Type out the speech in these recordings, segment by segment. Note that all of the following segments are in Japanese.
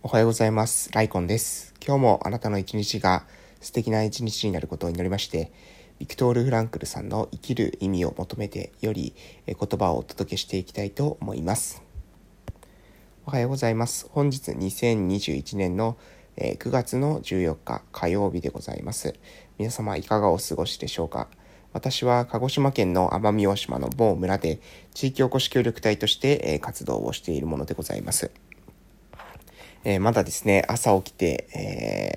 おはようございます。ライコンです。今日もあなたの一日が素敵な一日になることを祈りまして、ビクトール・フランクルさんの生きる意味を求めてより言葉をお届けしていきたいと思います。おはようございます。本日2021年の9月の14日火曜日でございます。皆様いかがお過ごしでしょうか？私は鹿児島県の奄美大島の某村で地域おこし協力隊として活動をしているものでございます。えー、まだですね、朝起きて、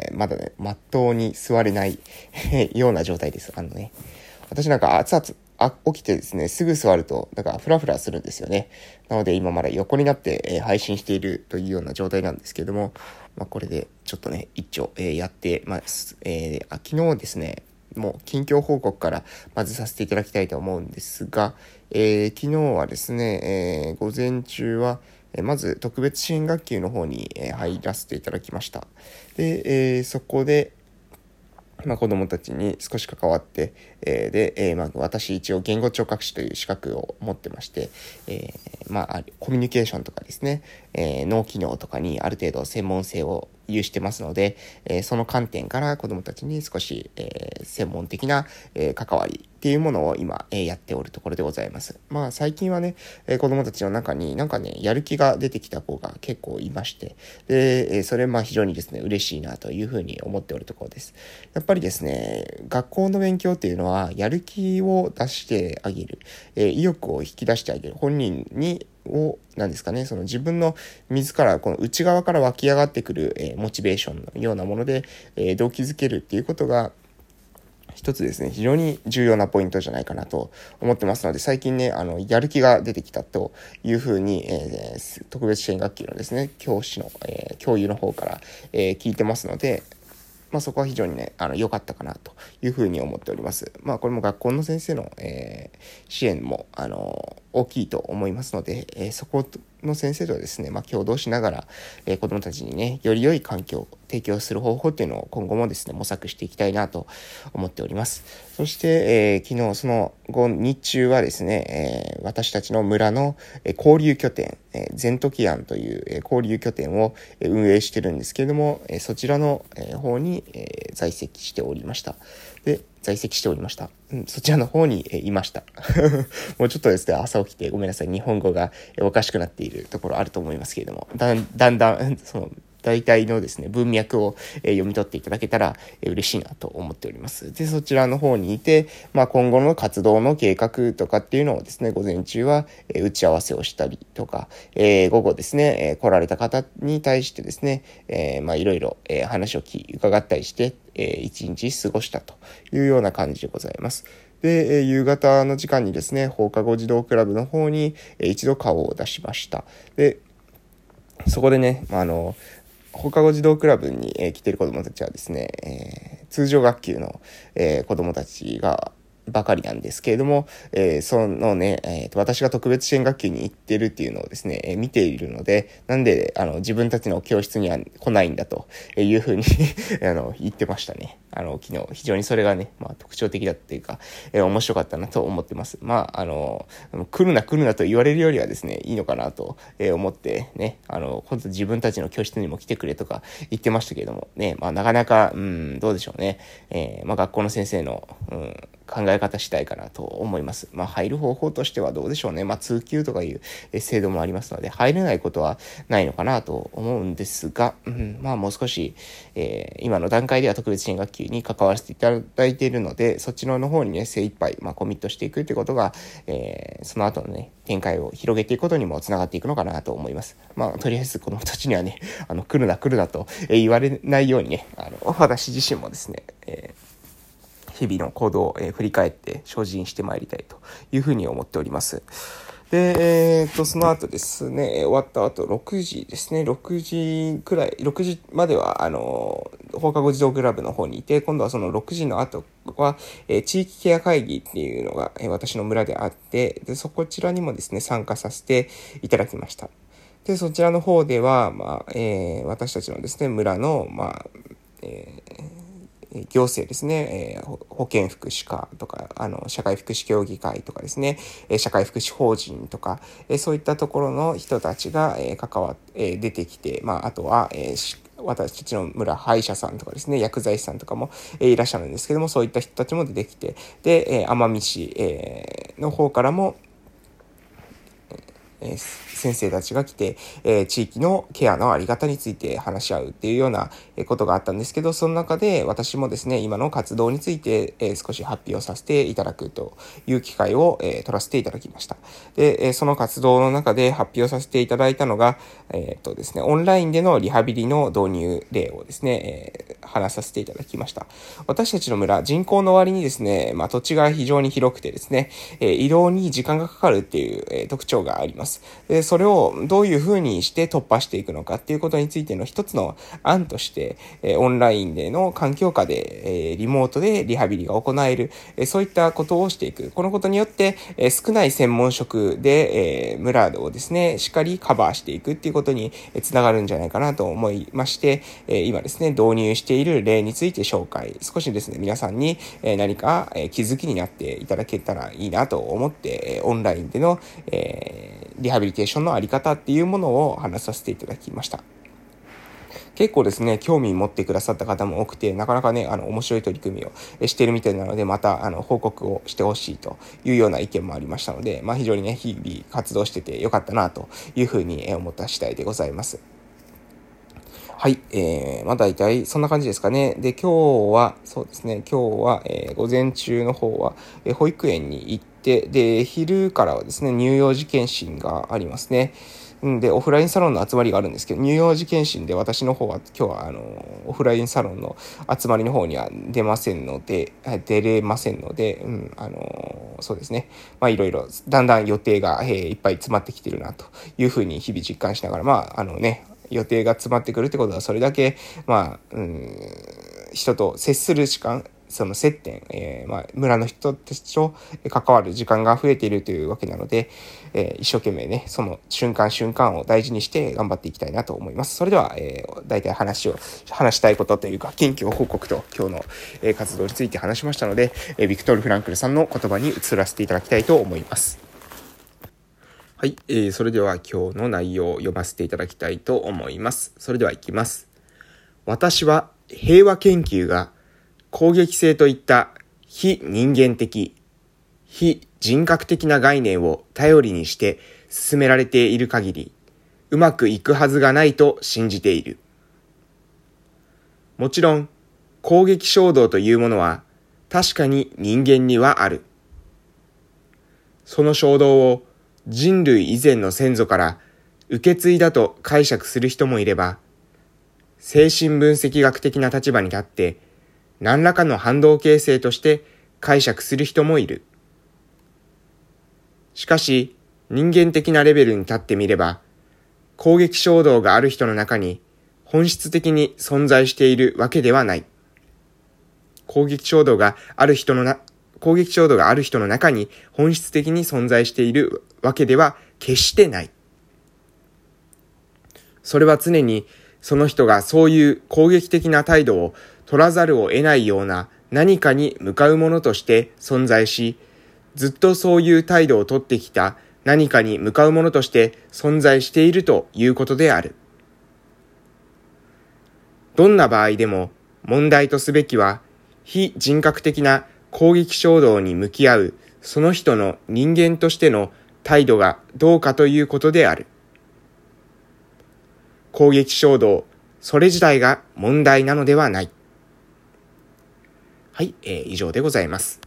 えー、まだね、まっとうに座れないような状態です。あのね、私なんか熱々、あ起きてですね、すぐ座ると、だからフラフラするんですよね。なので今まだ横になって、えー、配信しているというような状態なんですけども、まあ、これでちょっとね、一丁、えー、やってます。えー、あ昨日ですね、もう近況報告からまずさせていただきたいと思うんですが、えー、昨日はですね、えー、午前中は、えまず特別支援学級の方に、え入らせていただきました。で、えそこで、まあ、子供たちに少し関わって、えー、で、えー、まあ、私一応言語聴覚士という資格を持ってまして、えー、まあ、コミュニケーションとかですね、え脳機能とかにある程度専門性を有してますので、えその観点から子供たちに少し、え専門的な、え関わりっていうものを今、えやっておるところでございます。まあ最近はね、え子供たちの中になんかね、やる気が出てきた子が結構いまして、で、えそれまあ非常にですね、嬉しいなというふうに思っておるところです。やっぱりですね、学校の勉強っていうのは、やる気を出してあげる、え意欲を引き出してあげる、本人にを、何ですかね、その自分の自ら、この内側から湧き上がってくる、えー、モチベーションのようなもので、えー、動機づけるっていうことが、一つですね、非常に重要なポイントじゃないかなと思ってますので、最近ね、あの、やる気が出てきたというふうに、えー、特別支援学級のですね、教師の、えー、教諭の方から、えー、聞いてますので、まあ、そこは非常にね、あの、良かったかなというふうに思っております。まあ、これも学校の先生の、えー、支援も、あの、大きいと思いますので、えー、そこの先生とはですね、まあ、共同しながら、えー、子供たちにね、より良い環境提供する方法っていうのを今後もですね、模索していきたいなと思っております。そして、えー、昨日その後、日中はですね、えー、私たちの村の、え交流拠点、えー、ゼントキアンという、え交流拠点を、え運営してるんですけれども、えそちらの、え方に、え在籍しておりました。で、在籍しておりました。うん、そちらの方に、えいました。もうちょっとですね、朝起きてごめんなさい、日本語がおかしくなっているところあると思いますけれども、だんだんだん、その、大体のですね、文脈を、え読み取っていただけたら、え嬉しいなと思っております。で、そちらの方にいて、まあ、今後の活動の計画とかっていうのをですね、午前中は、え打ち合わせをしたりとか、えー、午後ですね、え来られた方に対してですね、えー、まあ、いろいろ、え話を聞き、伺ったりして、えー、一日過ごしたというような感じでございます。で、夕方の時間にですね、放課後児童クラブの方に、一度顔を出しました。で、そこでね、あの、放課後児童クラブに、え来てる子供たちはですね、え、通常学級の、えー、子供たちが、ばかりなんですけれども、えー、そのね、えーと、私が特別支援学級に行ってるっていうのをですね、えー、見ているので、なんで、あの、自分たちの教室には来ないんだというふうに あの、言ってましたね。あの、昨日、非常にそれがね、まあ、特徴的だっていうか、えー、面白かったなと思ってます。まあ、あの、来るな来るなと言われるよりはですね、いいのかなと、思ってね、あの、本当自分たちの教室にも来てくれとか言ってましたけれども、ね、まあ、なかなか、うん、どうでしょうね。えまあ、学校の先生の、うん、考え方次第かなと思います。まあ、入る方法としてはどうでしょうね。まあ、通級とかいう制度もありますので、入れないことはないのかなと思うんですが、うん、まあ、もう少し、えー、今の段階では特別支援学級に関わらせていただいているので、そっちの方にね、精一杯、まあ、コミットしていくってことが、えー、その後のね、展開を広げていくことにもつながっていくのかなと思います。まあ、とりあえず子供たちにはね、あの、来るな来るなと言われないようにね、あの、私自身もですね、えー日々の行動を、え振り返って精進してまいりたいというふうに思っております。で、えっ、ー、と、その後ですね、終わった後6時ですね、6時くらい、6時までは、あの、放課後児童クラブの方にいて、今度はその6時の後は、えー、地域ケア会議っていうのが、えー、私の村であって、で、そこちらにもですね、参加させていただきました。で、そちらの方では、まあ、えー、私たちのですね、村の、まあ、えー行政ですね、え保健福祉課とか、あの、社会福祉協議会とかですね、え社会福祉法人とか、えそういったところの人たちが、え関わって、出てきて、まあ、あとは、え私たちの村、歯医者さんとかですね、薬剤師さんとかも、えいらっしゃるんですけども、そういった人たちも出てきて、で、え奄美市、えの方からも、え先生たちが来て、え地域のケアのあり方について話し合うっていうようなことがあったんですけど、その中で私もですね、今の活動について、え少し発表させていただくという機会を、え取らせていただきました。で、えその活動の中で発表させていただいたのが、えっとですね、オンラインでのリハビリの導入例をですね、え話させていただきました。私たちの村、人口の割にですね、まあ、土地が非常に広くてですね、え移動に時間がかかるっていう、え特徴があります。で、それをどういうふうにして突破していくのかっていうことについての一つの案として、えオンラインでの環境下で、えリモートでリハビリが行える、えそういったことをしていく。このことによって、え少ない専門職で、え村をですね、しっかりカバーしていくっていうことにつながるんじゃないかなと思いまして、え今ですね、導入している例について紹介、少しですね、皆さんに何か気づきになっていただけたらいいなと思って、オンラインでの、えリハビリテーションのあり方っていうものを話させていただきました。結構ですね、興味持ってくださった方も多くて、なかなかね、あの、面白い取り組みをしてるみたいなので、また、あの、報告をしてほしいというような意見もありましたので、まあ、非常にね、日々活動しててよかったなというふうに思った次第でございます。はい。えー、まあ大体そんな感じですかね。で、今日は、そうですね、今日は、えー、午前中の方は、えー、保育園に行って、で、昼からはですね、乳幼児検診がありますね。んで、オフラインサロンの集まりがあるんですけど、乳幼児検診で私の方は今日はあの、オフラインサロンの集まりの方には出ませんので、出れませんので、うん、あの、そうですね。まあいろいろ、だんだん予定が、えー、いっぱい詰まってきてるなというふうに日々実感しながら、まあ、あのね、予定が詰まってくるってことは、それだけ、まあ、うん、人と接する時間、その接点、えー、まあ、村の人たちと関わる時間が増えているというわけなので、えー、一生懸命ね、その瞬間瞬間を大事にして頑張っていきたいなと思います。それでは、えー、大体話を、話したいことというか、近況報告と今日の、え活動について話しましたので、えビクトル・フランクルさんの言葉に移らせていただきたいと思います。はい、えー、それでは今日の内容を読ませていただきたいと思います。それでは行きます。私は平和研究が攻撃性といった非人間的、非人格的な概念を頼りにして進められている限り、うまくいくはずがないと信じている。もちろん、攻撃衝動というものは確かに人間にはある。その衝動を人類以前の先祖から受け継いだと解釈する人もいれば、精神分析学的な立場に立って、何らかの反動形成として解釈する人もいる。しかし、人間的なレベルに立ってみれば、攻撃衝動がある人の中に本質的に存在しているわけではない。攻撃衝動がある人のな、攻撃衝動がある人の中に本質的に存在しているわけでは決してない。それは常にその人がそういう攻撃的な態度を取らざるを得ないような何かに向かうものとして存在し、ずっとそういう態度をとってきた何かに向かうものとして存在しているということである。どんな場合でも問題とすべきは非人格的な攻撃衝動に向き合うその人の人間としての態度がどうかということである。攻撃衝動、それ自体が問題なのではない。はい、えー、以上でございます。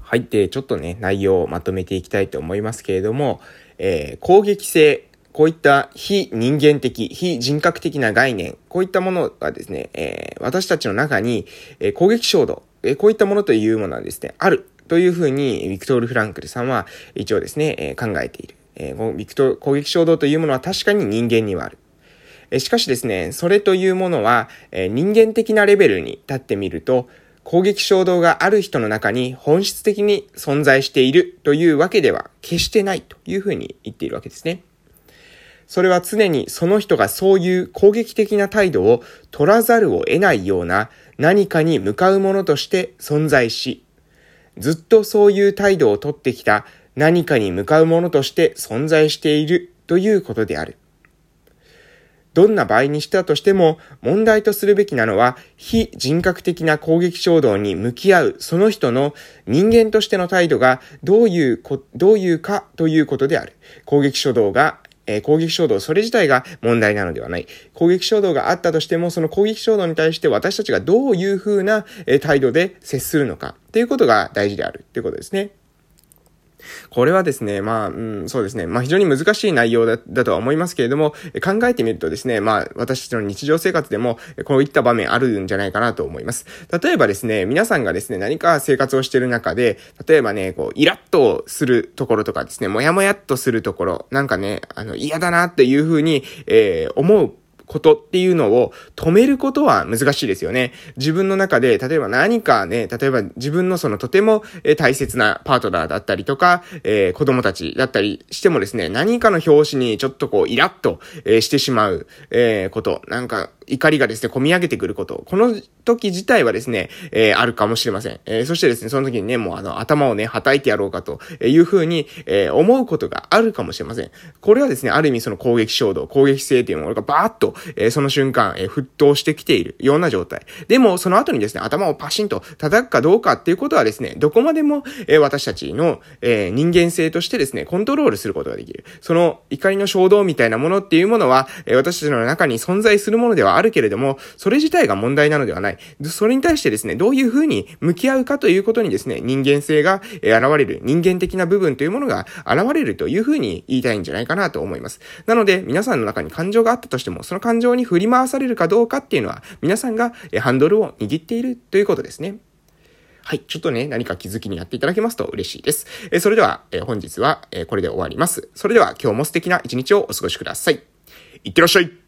はい、で、ちょっとね、内容をまとめていきたいと思いますけれども、えー、攻撃性、こういった非人間的、非人格的な概念、こういったものがですね、えー、私たちの中に、えー、攻撃衝動、えこういったものというものはですね、あるというふうに、ビクトール・フランクルさんは一応ですね、え考えている。えビクト攻撃衝動というものは確かに人間にはある。えしかしですね、それというものは、え人間的なレベルに立ってみると、攻撃衝動がある人の中に本質的に存在しているというわけでは決してないというふうに言っているわけですね。それは常にその人がそういう攻撃的な態度を取らざるを得ないような何かに向かうものとして存在し、ずっとそういう態度をとってきた何かに向かうものとして存在しているということである。どんな場合にしたとしても問題とするべきなのは非人格的な攻撃衝動に向き合うその人の人間としての態度がどういうこ、どういうかということである。攻撃衝動がえ攻撃衝動、それ自体が問題なのではない。攻撃衝動があったとしても、その攻撃衝動に対して私たちがどういうふうな、え態度で接するのかということが大事であるということですね。これはですね、まあ、うん、そうですね、まあ非常に難しい内容だだとは思いますけれども、考えてみるとですね、まあ私たちの日常生活でもこういった場面あるんじゃないかなと思います。例えばですね、皆さんがですね、何か生活をしている中で、例えばね、こう、イラッとするところとかですね、もやもやっとするところ、なんかね、あの、嫌だなっていうふうに、えー、思うことっていうのを止めることは難しいですよね。自分の中で、例えば何かね、例えば自分のそのとても大切なパートナーだったりとか、えー、子供たちだったりしてもですね、何かの表紙にちょっとこうイラッと、してしまう、えー、こと、なんか怒りがですね、込み上げてくること。この時自体はですね、えー、あるかもしれません。えー、そしてですね、その時にね、もうあの、頭をね、叩いてやろうかというふうに、えー、思うことがあるかもしれません。これはですね、ある意味その攻撃衝動、攻撃性というものがバーッと、えー、その瞬間、えー、沸騰してきているような状態。でも、その後にですね、頭をパシンと叩くかどうかっていうことはですね、どこまでも、えー、私たちの、えー、人間性としてですね、コントロールすることができる。その怒りの衝動みたいなものっていうものは、えー、私たちの中に存在するものではあるけれども、それ自体が問題なのではない。それに対してですね、どういうふうに向き合うかということにですね、人間性が現れる、人間的な部分というものが現れるというふうに言いたいんじゃないかなと思います。なので、皆さんの中に感情があったとしても、その感情に振り回されるかどうかっていうのは、皆さんがハンドルを握っているということですね。はい。ちょっとね、何か気づきにやっていただけますと嬉しいです。えそれでは、え本日は、えこれで終わります。それでは今日も素敵な一日をお過ごしください。いってらっしゃい